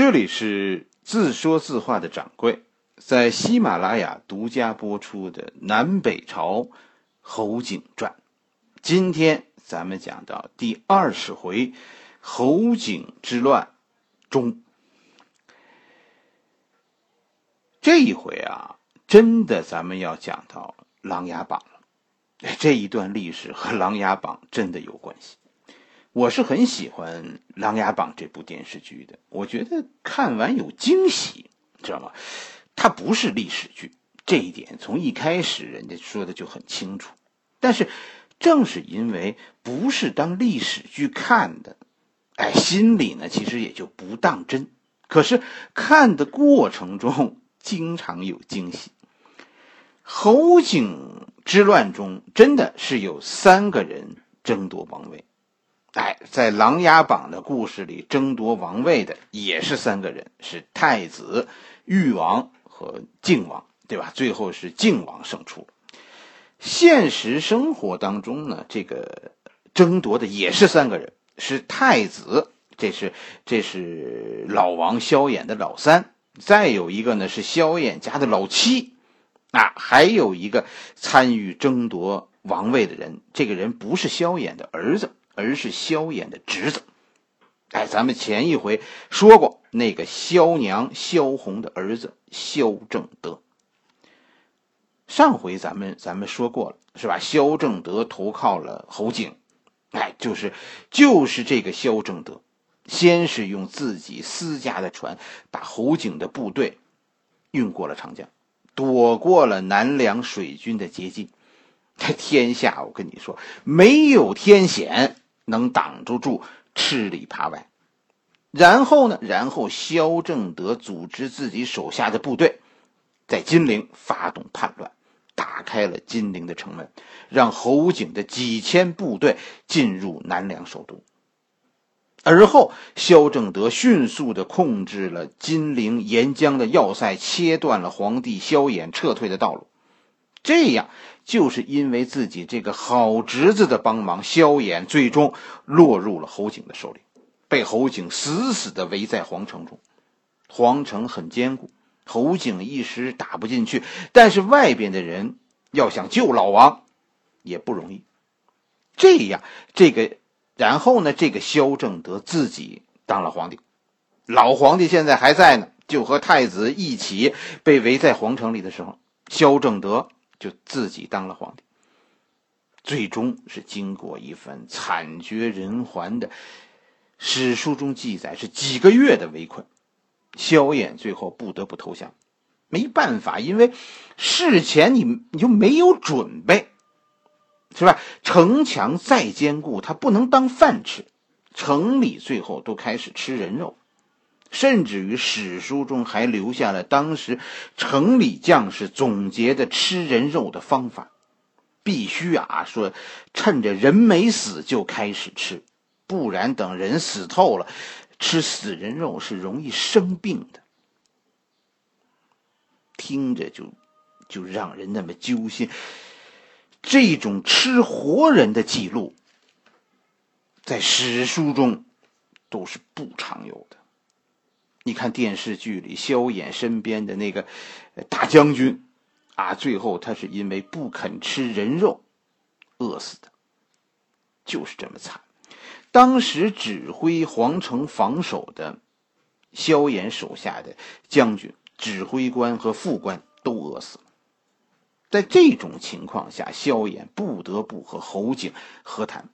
这里是自说自话的掌柜，在喜马拉雅独家播出的《南北朝侯景传》，今天咱们讲到第二十回侯景之乱中。这一回啊，真的咱们要讲到《琅琊榜》了。这一段历史和《琅琊榜》真的有关系。我是很喜欢《琅琊榜》这部电视剧的，我觉得看完有惊喜，知道吗？它不是历史剧，这一点从一开始人家说的就很清楚。但是，正是因为不是当历史剧看的，哎，心里呢其实也就不当真。可是看的过程中，经常有惊喜。侯景之乱中，真的是有三个人争夺王位。哎，在《琅琊榜》的故事里，争夺王位的也是三个人，是太子、誉王和靖王，对吧？最后是靖王胜出。现实生活当中呢，这个争夺的也是三个人，是太子，这是这是老王萧衍的老三，再有一个呢是萧衍家的老七，啊，还有一个参与争夺王位的人，这个人不是萧衍的儿子。而是萧衍的侄子，哎，咱们前一回说过，那个萧娘萧红的儿子萧正德。上回咱们咱们说过了，是吧？萧正德投靠了侯景，哎，就是就是这个萧正德，先是用自己私家的船把侯景的部队运过了长江，躲过了南梁水军的接近。天下，我跟你说，没有天险。能挡住住吃里扒外，然后呢？然后萧正德组织自己手下的部队，在金陵发动叛乱，打开了金陵的城门，让侯景的几千部队进入南梁首都。而后，萧正德迅速的控制了金陵沿江的要塞，切断了皇帝萧衍撤退的道路。这样，就是因为自己这个好侄子的帮忙，萧衍最终落入了侯景的手里，被侯景死死的围在皇城中。皇城很坚固，侯景一时打不进去，但是外边的人要想救老王，也不容易。这样，这个，然后呢，这个萧正德自己当了皇帝，老皇帝现在还在呢，就和太子一起被围在皇城里的时候，萧正德。就自己当了皇帝，最终是经过一番惨绝人寰的史书中记载，是几个月的围困，萧衍最后不得不投降。没办法，因为事前你你就没有准备，是吧？城墙再坚固，它不能当饭吃，城里最后都开始吃人肉。甚至于史书中还留下了当时城里将士总结的吃人肉的方法，必须啊说，趁着人没死就开始吃，不然等人死透了，吃死人肉是容易生病的。听着就就让人那么揪心。这种吃活人的记录，在史书中都是不常有的。你看电视剧里萧衍身边的那个大将军，啊，最后他是因为不肯吃人肉，饿死的，就是这么惨。当时指挥皇城防守的萧衍手下的将军、指挥官和副官都饿死了。在这种情况下，萧衍不得不和侯景和谈。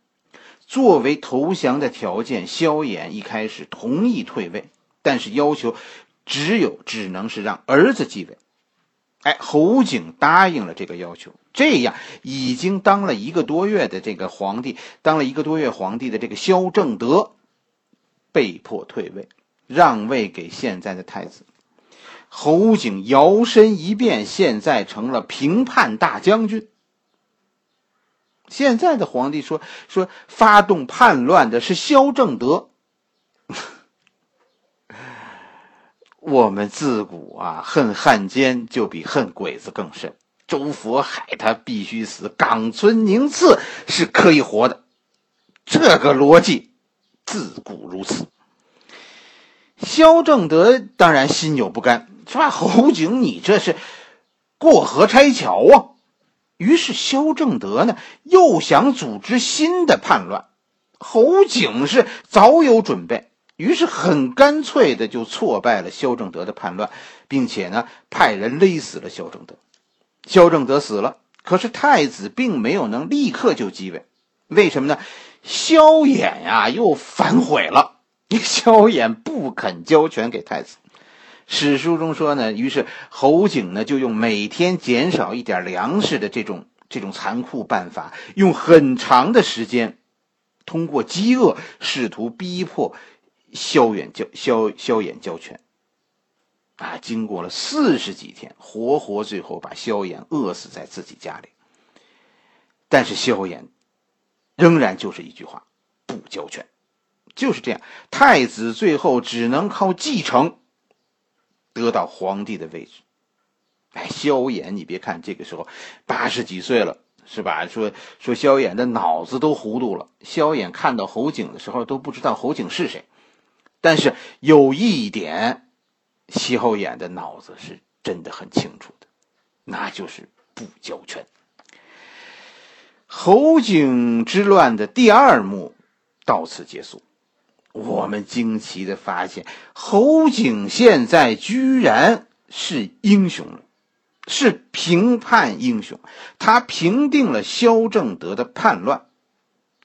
作为投降的条件，萧衍一开始同意退位。但是要求只有只能是让儿子继位，哎，侯景答应了这个要求，这样已经当了一个多月的这个皇帝，当了一个多月皇帝的这个萧正德，被迫退位，让位给现在的太子侯景，摇身一变，现在成了平叛大将军。现在的皇帝说说发动叛乱的是萧正德。我们自古啊，恨汉奸就比恨鬼子更甚。周佛海他必须死，冈村宁次是可以活的，这个逻辑自古如此。萧正德当然心有不甘，是吧？侯景，你这是过河拆桥啊！于是萧正德呢，又想组织新的叛乱。侯景是早有准备，于是很干脆的就挫败了萧正德的叛乱，并且呢，派人勒死了萧正德。萧正德死了，可是太子并没有能立刻就继位，为什么呢？萧衍呀，又反悔了。萧衍不肯交权给太子。史书中说呢，于是侯景呢，就用每天减少一点粮食的这种这种残酷办法，用很长的时间。通过饥饿试图逼迫萧远交萧萧衍交权，啊，经过了四十几天，活活最后把萧衍饿死在自己家里。但是萧衍仍然就是一句话，不交权，就是这样。太子最后只能靠继承得到皇帝的位置。哎，萧衍，你别看这个时候八十几岁了。是吧？说说萧衍的脑子都糊涂了。萧衍看到侯景的时候都不知道侯景是谁，但是有一点，萧衍的脑子是真的很清楚的，那就是不交权。侯景之乱的第二幕到此结束，我们惊奇的发现，侯景现在居然是英雄了。是平叛英雄，他平定了萧正德的叛乱，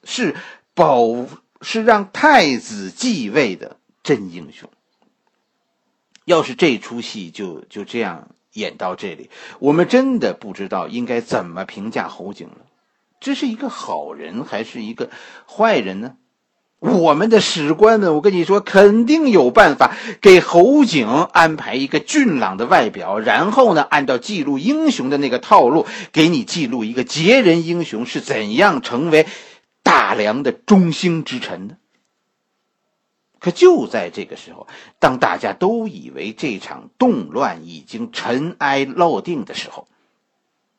是保是让太子继位的真英雄。要是这出戏就就这样演到这里，我们真的不知道应该怎么评价侯景了。这是一个好人还是一个坏人呢？我们的史官们，我跟你说，肯定有办法给侯景安排一个俊朗的外表，然后呢，按照记录英雄的那个套路，给你记录一个杰人英雄是怎样成为大梁的中兴之臣的。可就在这个时候，当大家都以为这场动乱已经尘埃落定的时候，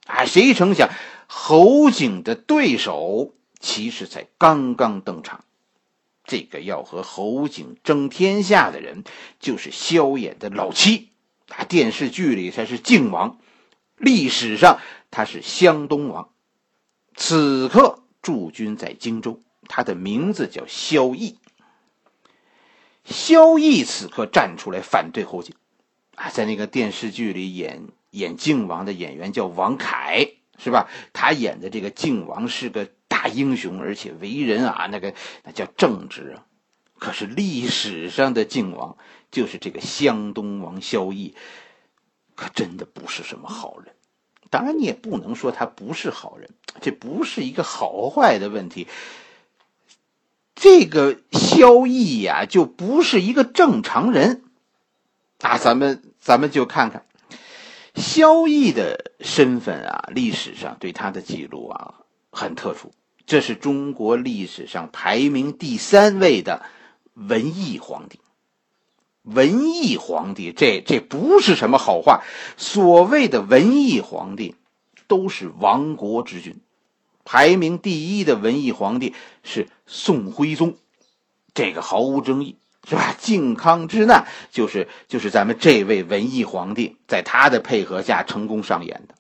啊，谁成想侯景的对手其实才刚刚登场。这个要和侯景争天下的人，就是萧衍的老妻，啊，电视剧里才是靖王，历史上他是湘东王，此刻驻军在荆州，他的名字叫萧绎。萧绎此刻站出来反对侯景，啊，在那个电视剧里演演靖王的演员叫王凯，是吧？他演的这个靖王是个。大英雄，而且为人啊，那个那叫正直啊。可是历史上的靖王，就是这个湘东王萧绎，可真的不是什么好人。当然，你也不能说他不是好人，这不是一个好坏的问题。这个萧绎呀，就不是一个正常人啊。咱们咱们就看看萧绎的身份啊，历史上对他的记录啊，很特殊。这是中国历史上排名第三位的文艺皇帝。文艺皇帝，这这不是什么好话。所谓的文艺皇帝，都是亡国之君。排名第一的文艺皇帝是宋徽宗，这个毫无争议，是吧？靖康之难就是就是咱们这位文艺皇帝在他的配合下成功上演的。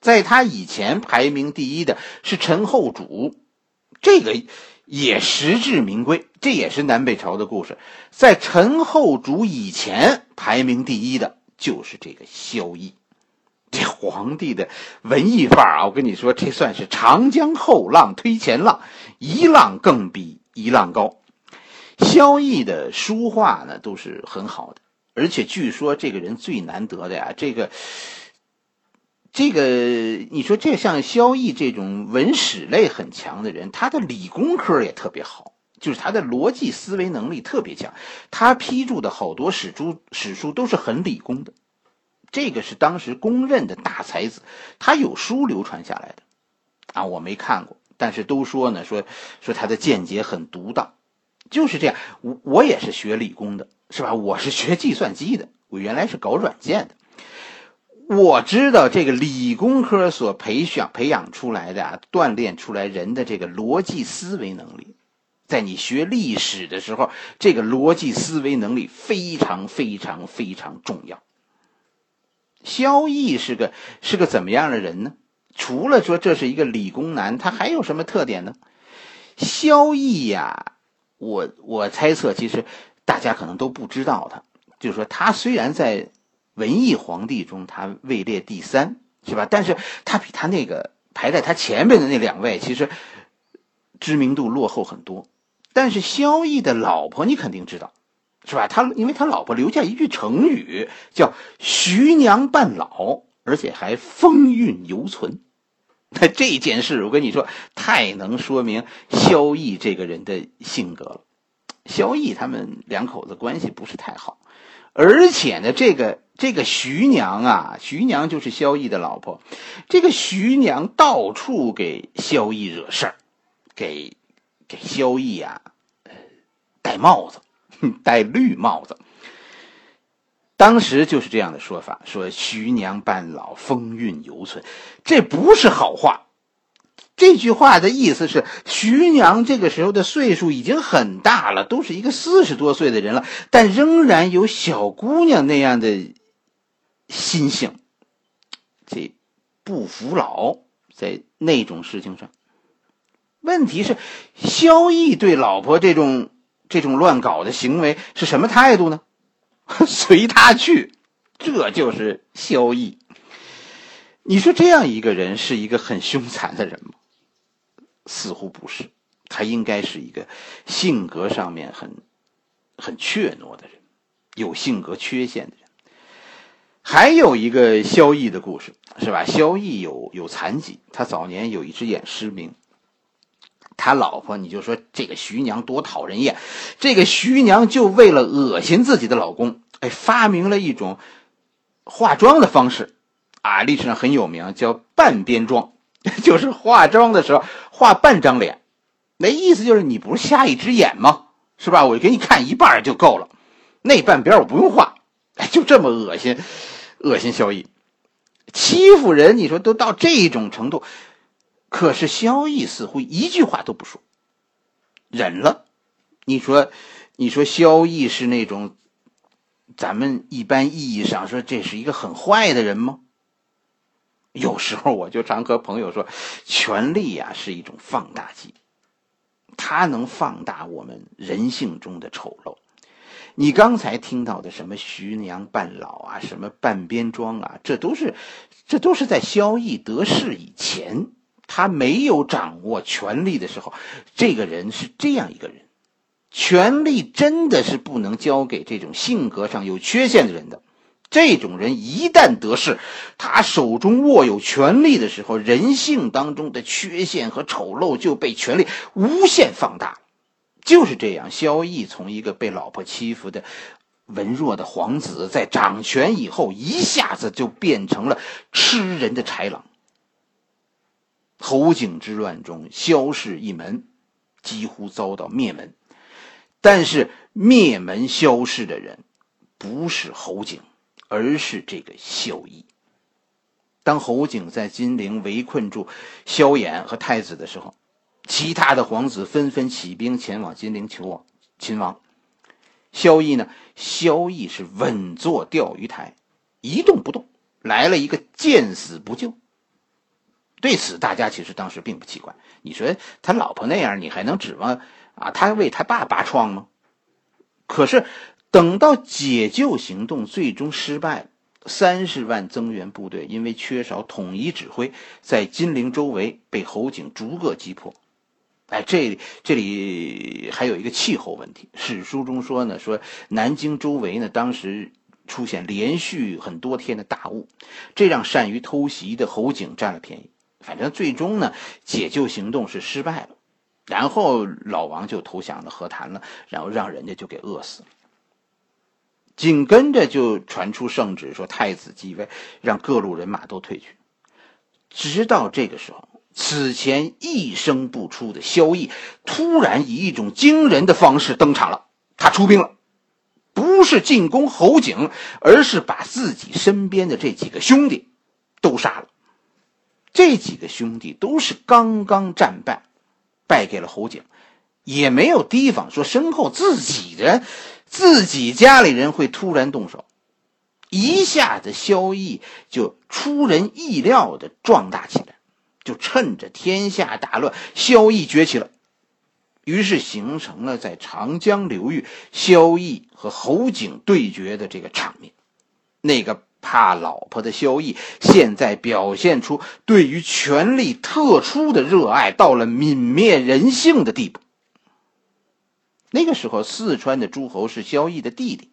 在他以前排名第一的是陈后主，这个也实至名归，这也是南北朝的故事。在陈后主以前排名第一的就是这个萧绎，这皇帝的文艺范儿啊，我跟你说，这算是长江后浪推前浪，一浪更比一浪高。萧绎的书画呢都是很好的，而且据说这个人最难得的呀，这个。这个你说，这像萧绎这种文史类很强的人，他的理工科也特别好，就是他的逻辑思维能力特别强。他批注的好多史书史书都是很理工的，这个是当时公认的大才子。他有书流传下来的，啊，我没看过，但是都说呢，说说他的见解很独到，就是这样。我我也是学理工的，是吧？我是学计算机的，我原来是搞软件的。我知道这个理工科所培养培养出来的啊，锻炼出来人的这个逻辑思维能力，在你学历史的时候，这个逻辑思维能力非常非常非常重要。萧绎是个是个怎么样的人呢？除了说这是一个理工男，他还有什么特点呢？萧绎呀，我我猜测，其实大家可能都不知道他，就是说他虽然在文艺皇帝中他位列第三，是吧？但是他比他那个排在他前面的那两位，其实知名度落后很多。但是萧绎的老婆你肯定知道，是吧？他因为他老婆留下一句成语叫“徐娘半老”，而且还风韵犹存。那这件事，我跟你说，太能说明萧绎这个人的性格了。萧绎他们两口子关系不是太好，而且呢，这个这个徐娘啊，徐娘就是萧绎的老婆，这个徐娘到处给萧绎惹事儿，给。给萧绎啊，戴帽子，戴绿帽子。当时就是这样的说法，说徐娘半老，风韵犹存，这不是好话。这句话的意思是，徐娘这个时候的岁数已经很大了，都是一个四十多岁的人了，但仍然有小姑娘那样的心性，这不服老，在那种事情上。问题是，萧绎对老婆这种这种乱搞的行为是什么态度呢？随他去，这就是萧绎。你说这样一个人是一个很凶残的人吗？似乎不是，他应该是一个性格上面很很怯懦的人，有性格缺陷的人。还有一个萧绎的故事，是吧？萧绎有有残疾，他早年有一只眼失明。他老婆，你就说这个徐娘多讨人厌，这个徐娘就为了恶心自己的老公，哎，发明了一种化妆的方式，啊，历史上很有名，叫半边妆，就是化妆的时候画半张脸，那意思就是你不是瞎一只眼吗？是吧？我给你看一半就够了，那半边我不用画，就这么恶心，恶心萧逸，欺负人，你说都到这种程度。可是萧逸似乎一句话都不说，忍了。你说，你说萧逸是那种咱们一般意义上说这是一个很坏的人吗？有时候我就常和朋友说，权力呀是一种放大剂，它能放大我们人性中的丑陋。你刚才听到的什么徐娘半老啊，什么半边妆啊，这都是，这都是在萧逸得势以前。他没有掌握权力的时候，这个人是这样一个人。权力真的是不能交给这种性格上有缺陷的人的。这种人一旦得势，他手中握有权力的时候，人性当中的缺陷和丑陋就被权力无限放大。就是这样，萧绎从一个被老婆欺负的文弱的皇子，在掌权以后，一下子就变成了吃人的豺狼。侯景之乱中，萧氏一门几乎遭到灭门。但是灭门萧氏的人不是侯景，而是这个萧绎。当侯景在金陵围困住萧衍和太子的时候，其他的皇子纷纷起兵前往金陵求王秦王。萧绎呢？萧绎是稳坐钓鱼台，一动不动，来了一个见死不救。对此，大家其实当时并不奇怪。你说他老婆那样，你还能指望啊他为他爸拔疮吗？可是等到解救行动最终失败，三十万增援部队因为缺少统一指挥，在金陵周围被侯景逐个击破。哎，这这里还有一个气候问题。史书中说呢，说南京周围呢当时出现连续很多天的大雾，这让善于偷袭的侯景占了便宜。反正最终呢，解救行动是失败了，然后老王就投降了，和谈了，然后让人家就给饿死了。紧跟着就传出圣旨，说太子继位，让各路人马都退去。直到这个时候，此前一声不出的萧绎，突然以一种惊人的方式登场了。他出兵了，不是进攻侯景，而是把自己身边的这几个兄弟都杀了。这几个兄弟都是刚刚战败，败给了侯景，也没有提防说身后自己人、自己家里人会突然动手。一下子，萧绎就出人意料的壮大起来，就趁着天下大乱，萧绎崛起了，于是形成了在长江流域萧绎和侯景对决的这个场面。那个怕老婆的萧绎，现在表现出对于权力特殊的热爱，到了泯灭人性的地步。那个时候，四川的诸侯是萧绎的弟弟。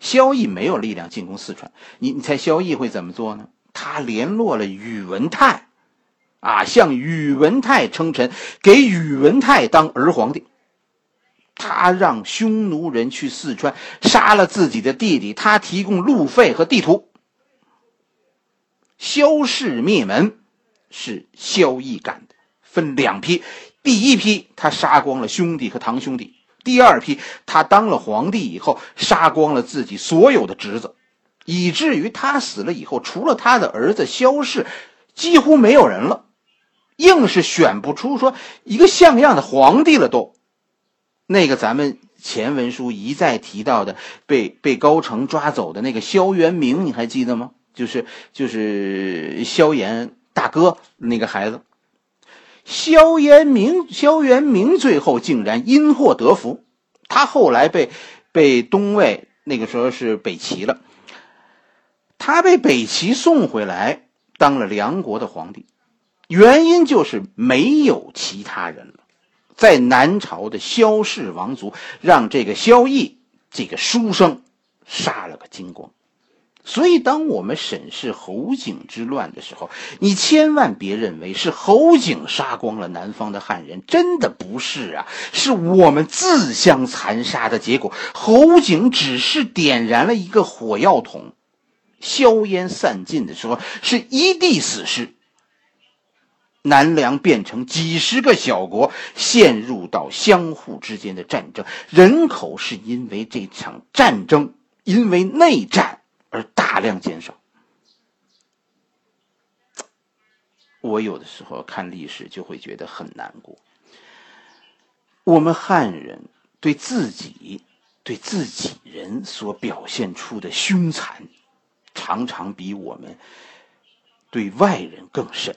萧绎没有力量进攻四川，你你猜萧绎会怎么做呢？他联络了宇文泰，啊，向宇文泰称臣，给宇文泰当儿皇帝。他让匈奴人去四川杀了自己的弟弟，他提供路费和地图。萧氏灭门是萧绎干的，分两批，第一批他杀光了兄弟和堂兄弟。第二批，他当了皇帝以后，杀光了自己所有的侄子，以至于他死了以后，除了他的儿子萧氏，几乎没有人了，硬是选不出说一个像样的皇帝了。都，那个咱们前文书一再提到的，被被高澄抓走的那个萧元明，你还记得吗？就是就是萧炎大哥那个孩子。萧炎明，萧元明最后竟然因祸得福，他后来被被东魏那个时候是北齐了，他被北齐送回来当了梁国的皇帝，原因就是没有其他人了，在南朝的萧氏王族让这个萧绎这个书生杀了个精光。所以，当我们审视侯景之乱的时候，你千万别认为是侯景杀光了南方的汉人，真的不是啊，是我们自相残杀的结果。侯景只是点燃了一个火药桶，硝烟散尽的时候，是一地死尸。南梁变成几十个小国，陷入到相互之间的战争，人口是因为这场战争，因为内战。而大量减少，我有的时候看历史就会觉得很难过。我们汉人对自己、对自己人所表现出的凶残，常常比我们对外人更甚。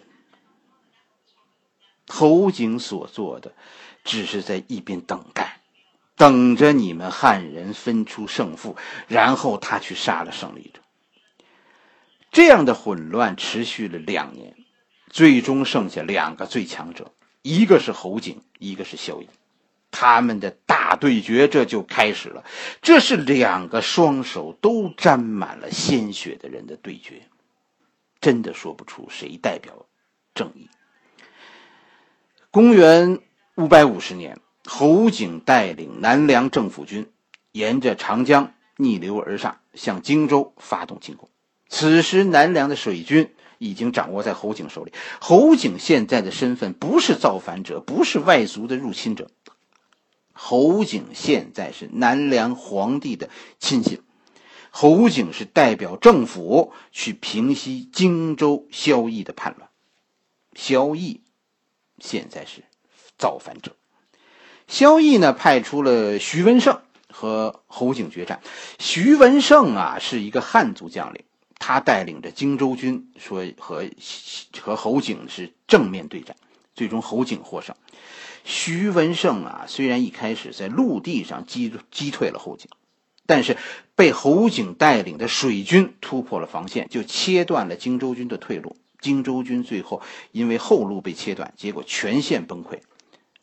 侯景所做的，只是在一边等待。等着你们汉人分出胜负，然后他去杀了胜利者。这样的混乱持续了两年，最终剩下两个最强者，一个是侯景，一个是萧绎，他们的大对决这就开始了。这是两个双手都沾满了鲜血的人的对决，真的说不出谁代表正义。公元五百五十年。侯景带领南梁政府军，沿着长江逆流而上，向荆州发动进攻。此时，南梁的水军已经掌握在侯景手里。侯景现在的身份不是造反者，不是外族的入侵者。侯景现在是南梁皇帝的亲信。侯景是代表政府去平息荆州萧绎的叛乱。萧绎现在是造反者。萧绎呢，派出了徐文胜和侯景决战。徐文胜啊，是一个汉族将领，他带领着荆州军，说和和侯景是正面对战，最终侯景获胜。徐文胜啊，虽然一开始在陆地上击击退了侯景，但是被侯景带领的水军突破了防线，就切断了荆州军的退路。荆州军最后因为后路被切断，结果全线崩溃。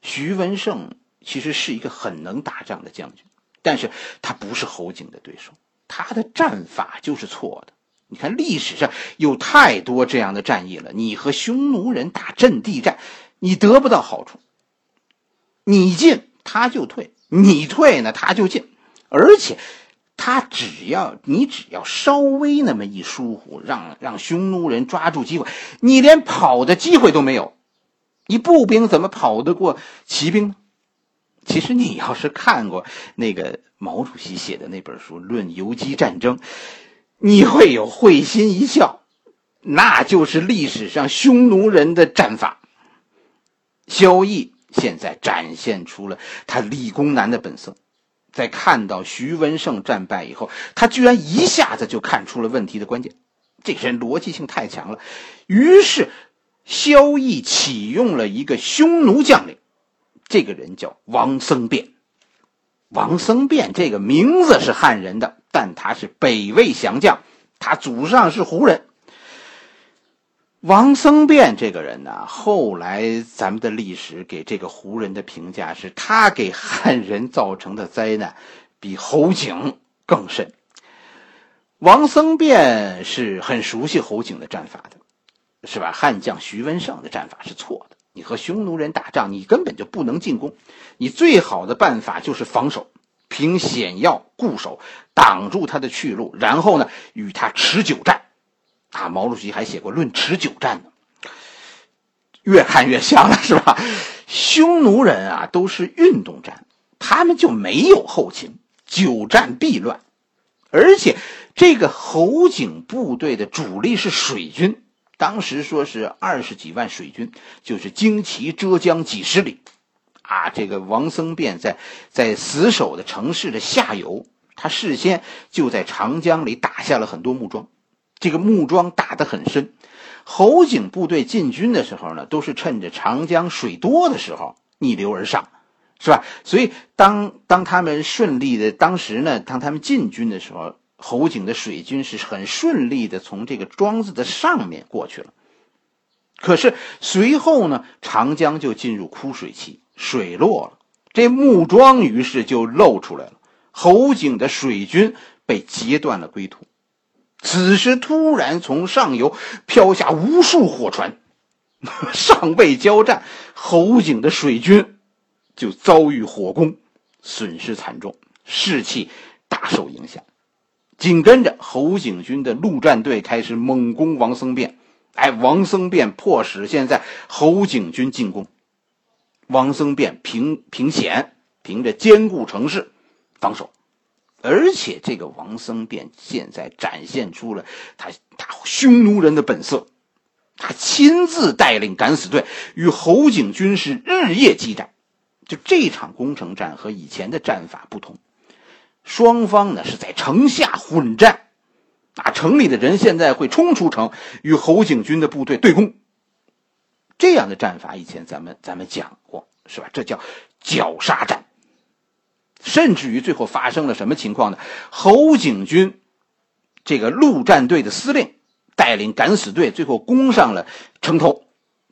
徐文胜。其实是一个很能打仗的将军，但是他不是侯景的对手，他的战法就是错的。你看历史上有太多这样的战役了，你和匈奴人打阵地战，你得不到好处，你进他就退，你退呢他就进，而且他只要你只要稍微那么一疏忽，让让匈奴人抓住机会，你连跑的机会都没有，你步兵怎么跑得过骑兵呢？其实你要是看过那个毛主席写的那本书《论游击战争》，你会有会心一笑，那就是历史上匈奴人的战法。萧绎现在展现出了他理工男的本色。在看到徐文胜战败以后，他居然一下子就看出了问题的关键。这个人逻辑性太强了，于是萧绎启用了一个匈奴将领，这个人叫王僧辩。王僧辩这个名字是汉人的，但他是北魏降将，他祖上是胡人。王僧辩这个人呢，后来咱们的历史给这个胡人的评价是，他给汉人造成的灾难比侯景更甚。王僧辩是很熟悉侯景的战法的，是吧？汉将徐文胜的战法是错的。你和匈奴人打仗，你根本就不能进攻，你最好的办法就是防守，凭险要固守，挡住他的去路，然后呢，与他持久战。啊，毛主席还写过《论持久战》呢。越看越像了，是吧？匈奴人啊，都是运动战，他们就没有后勤，久战必乱。而且，这个侯景部队的主力是水军。当时说是二十几万水军，就是旌旗遮江几十里，啊，这个王僧辩在在死守的城市的下游，他事先就在长江里打下了很多木桩，这个木桩打得很深。侯景部队进军的时候呢，都是趁着长江水多的时候逆流而上，是吧？所以当当他们顺利的当时呢，当他们进军的时候。侯景的水军是很顺利的从这个庄子的上面过去了，可是随后呢，长江就进入枯水期，水落了，这木桩于是就露出来了。侯景的水军被截断了归途。此时突然从上游飘下无数火船，尚未交战，侯景的水军就遭遇火攻，损失惨重，士气大受影响。紧跟着，侯景军的陆战队开始猛攻王僧辩。哎，王僧辩迫使现在侯景军进攻。王僧辩凭凭险，凭着坚固城市防守，而且这个王僧辩现在展现出了他他匈奴人的本色。他亲自带领敢死队与侯景军是日夜激战。就这场攻城战和以前的战法不同。双方呢是在城下混战，啊，城里的人现在会冲出城与侯景军的部队对攻。这样的战法以前咱们咱们讲过，是吧？这叫绞杀战。甚至于最后发生了什么情况呢？侯景军这个陆战队的司令带领敢死队最后攻上了城头。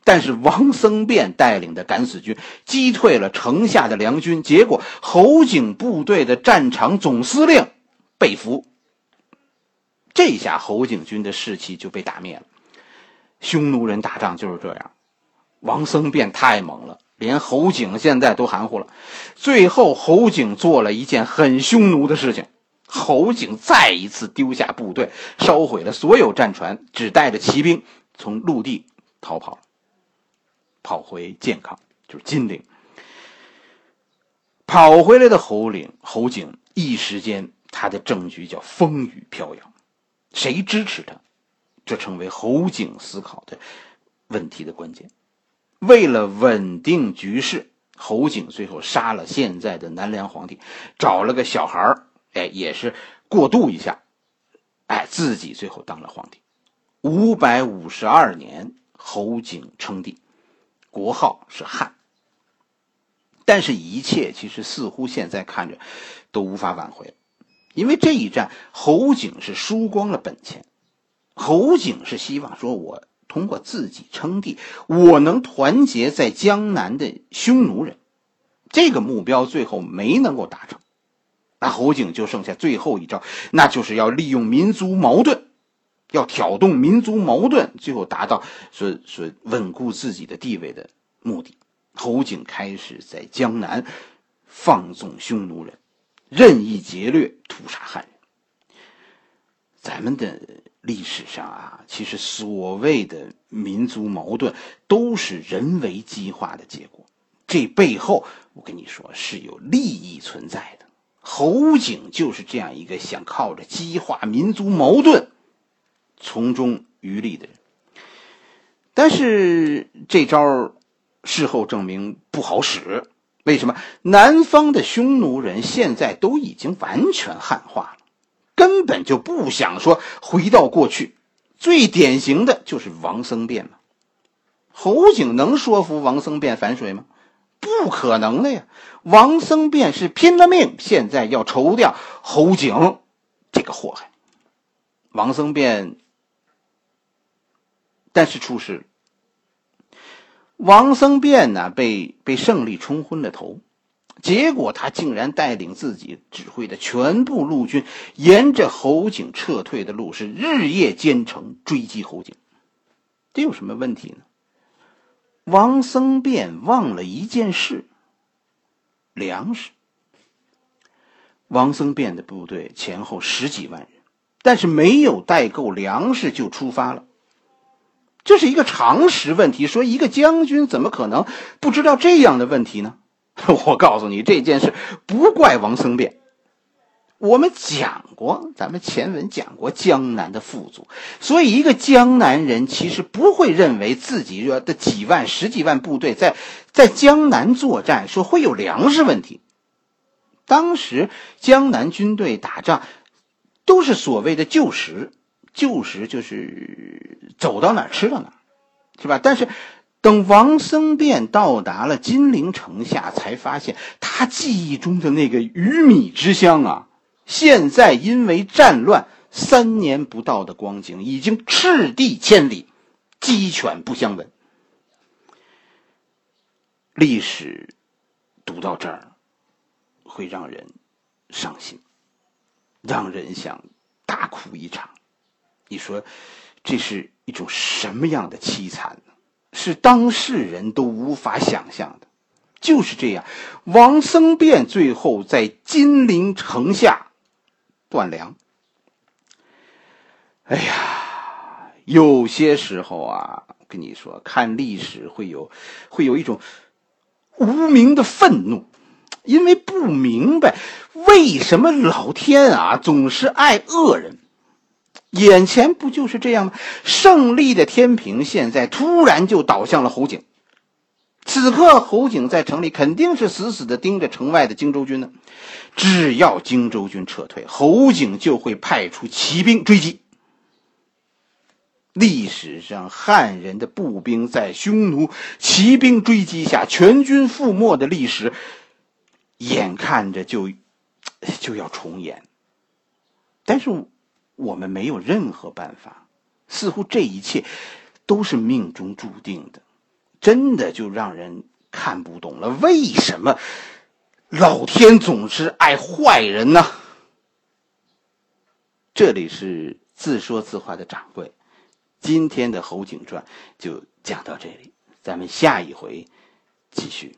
但是王僧辩带领的敢死军击退了城下的梁军，结果侯景部队的战场总司令被俘。这下侯景军的士气就被打灭了。匈奴人打仗就是这样，王僧辩太猛了，连侯景现在都含糊了。最后侯景做了一件很匈奴的事情，侯景再一次丢下部队，烧毁了所有战船，只带着骑兵从陆地逃跑。跑回健康，就是金陵。跑回来的侯领侯景，一时间他的政局叫风雨飘摇。谁支持他？这成为侯景思考的问题的关键。为了稳定局势，侯景最后杀了现在的南梁皇帝，找了个小孩儿，哎，也是过渡一下，哎，自己最后当了皇帝。五百五十二年，侯景称帝。国号是汉，但是，一切其实似乎现在看着都无法挽回，因为这一战侯景是输光了本钱。侯景是希望说，我通过自己称帝，我能团结在江南的匈奴人，这个目标最后没能够达成。那侯景就剩下最后一招，那就是要利用民族矛盾。要挑动民族矛盾，最后达到说说稳固自己的地位的目的。侯景开始在江南放纵匈奴人，任意劫掠、屠杀汉人。咱们的历史上啊，其实所谓的民族矛盾都是人为激化的结果，这背后我跟你说是有利益存在的。侯景就是这样一个想靠着激化民族矛盾。从中渔利的人，但是这招事后证明不好使。为什么？南方的匈奴人现在都已经完全汉化了，根本就不想说回到过去。最典型的就是王僧辩嘛。侯景能说服王僧辩反水吗？不可能的呀！王僧辩是拼了命，现在要除掉侯景这个祸害。王僧辩，但是出事了。王僧辩呢，被被胜利冲昏了头，结果他竟然带领自己指挥的全部陆军，沿着侯景撤退的路是日夜兼程追击侯景。这有什么问题呢？王僧辩忘了一件事：粮食。王僧辩的部队前后十几万人，但是没有带够粮食就出发了。这是一个常识问题。说一个将军怎么可能不知道这样的问题呢？我告诉你，这件事不怪王僧辩。我们讲过，咱们前文讲过江南的富足，所以一个江南人其实不会认为自己的几万、十几万部队在在江南作战，说会有粮食问题。当时江南军队打仗都是所谓的旧时。旧时就是走到哪儿吃到哪儿，是吧？但是等王僧辩到达了金陵城下，才发现他记忆中的那个鱼米之乡啊，现在因为战乱，三年不到的光景，已经赤地千里，鸡犬不相闻。历史读到这儿，会让人伤心，让人想大哭一场。你说，这是一种什么样的凄惨呢？是当事人都无法想象的。就是这样，王僧辩最后在金陵城下断粮。哎呀，有些时候啊，跟你说，看历史会有，会有一种无名的愤怒，因为不明白为什么老天啊总是爱恶人。眼前不就是这样吗？胜利的天平现在突然就倒向了侯景。此刻，侯景在城里肯定是死死的盯着城外的荆州军呢。只要荆州军撤退，侯景就会派出骑兵追击。历史上汉人的步兵在匈奴骑兵追击下全军覆没的历史，眼看着就就要重演。但是。我们没有任何办法，似乎这一切都是命中注定的，真的就让人看不懂了。为什么老天总是爱坏人呢？这里是自说自话的掌柜，今天的《侯景传》就讲到这里，咱们下一回继续。